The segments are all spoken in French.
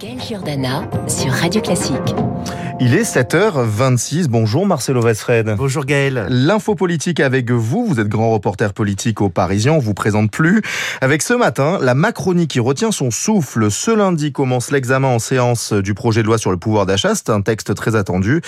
Gaël Giordana sur Radio Classique. Il est 7h26. Bonjour Marcelo Vesfred. Bonjour Gaël. L'info politique avec vous. Vous êtes grand reporter politique au Parisien. On vous présente plus. Avec ce matin, la Macronie qui retient son souffle. Ce lundi commence l'examen en séance du projet de loi sur le pouvoir d'achat. C'est un texte très attendu.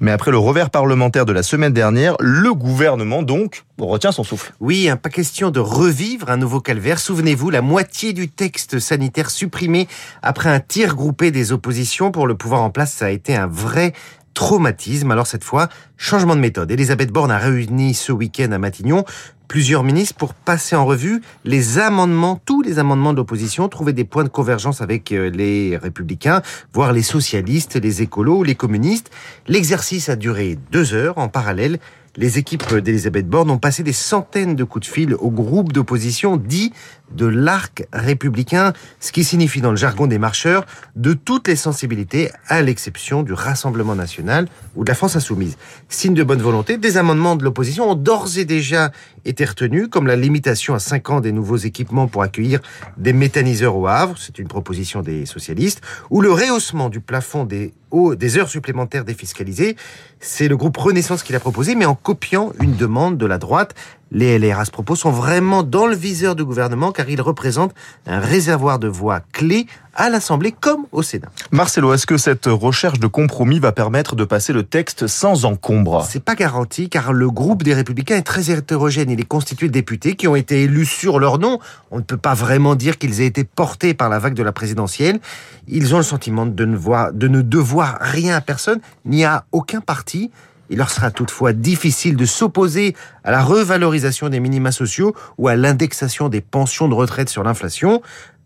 Mais après le revers parlementaire de la semaine dernière, le gouvernement donc retient son souffle. Oui, pas question de revivre un nouveau calvaire. Souvenez-vous, la moitié du texte sanitaire supprimé après un tir groupé des oppositions pour le pouvoir en place, ça a été un vrai traumatisme. Alors cette fois, changement de méthode. Elisabeth Borne a réuni ce week-end à Matignon plusieurs ministres pour passer en revue les amendements, tous les amendements de l'opposition, trouver des points de convergence avec euh, les républicains, voire les socialistes, les écolos, les communistes. L'exercice a duré deux heures en parallèle les équipes d'Elisabeth Borne ont passé des centaines de coups de fil au groupe d'opposition dit de l'arc républicain, ce qui signifie dans le jargon des marcheurs de toutes les sensibilités, à l'exception du Rassemblement national ou de la France insoumise. Signe de bonne volonté, des amendements de l'opposition ont d'ores et déjà été retenus, comme la limitation à 5 ans des nouveaux équipements pour accueillir des méthaniseurs au Havre, c'est une proposition des socialistes, ou le rehaussement du plafond des des heures supplémentaires défiscalisées. C'est le groupe Renaissance qui l'a proposé, mais en copiant une demande de la droite. Les LR à ce propos sont vraiment dans le viseur du gouvernement car ils représentent un réservoir de voix clés à l'Assemblée comme au Sénat. Marcelo, est-ce que cette recherche de compromis va permettre de passer le texte sans encombre? C'est pas garanti car le groupe des Républicains est très hétérogène. Il est constitué de députés qui ont été élus sur leur nom. On ne peut pas vraiment dire qu'ils aient été portés par la vague de la présidentielle. Ils ont le sentiment de ne, voir, de ne devoir rien à personne, ni à aucun parti. Il leur sera toutefois difficile de s'opposer à la revalorisation des minima sociaux ou à l'indexation des pensions de retraite sur l'inflation.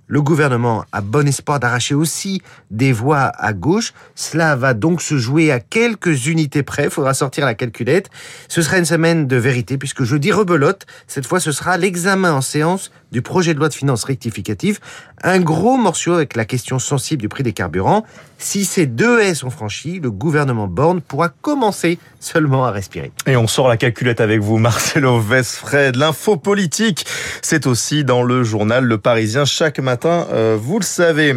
Le gouvernement a bon espoir d'arracher aussi des voix à gauche. Cela va donc se jouer à quelques unités près. Il faudra sortir la calculette. Ce sera une semaine de vérité puisque jeudi rebelote. Cette fois, ce sera l'examen en séance du projet de loi de finances rectificative. Un gros morceau avec la question sensible du prix des carburants. Si ces deux haies sont franchies, le gouvernement Borne pourra commencer seulement à respirer. Et on sort la calculette avec vous, Marcelo Vesfred. L'info politique, c'est aussi dans le journal Le Parisien chaque matin, euh, vous le savez.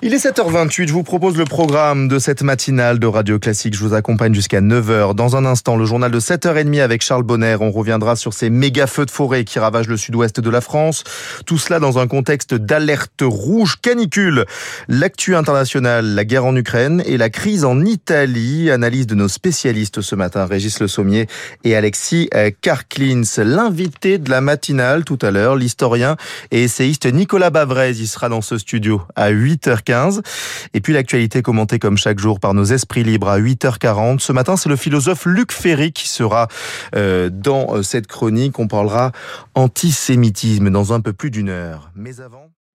Il est 7h28, je vous propose le programme de cette matinale de Radio Classique. Je vous accompagne jusqu'à 9h. Dans un instant, le journal de 7h30 avec Charles Bonner. On reviendra sur ces méga feux de forêt qui ravagent le sud-ouest de la France. Tout cela dans un contexte d'alerte rouge canicule. L'actu international, la guerre en Ukraine et la crise en Italie. Analyse de nos spécialistes ce matin, Régis Le Sommier et Alexis euh, Karklins. L'invité de la matinale tout à l'heure, l'historien et essayiste Nicolas Bavrez. Il sera dans ce studio à 8h. Et puis l'actualité commentée comme chaque jour par nos esprits libres à 8h40. Ce matin, c'est le philosophe Luc Ferry qui sera euh, dans euh, cette chronique. On parlera antisémitisme dans un peu plus d'une heure. Mais avant...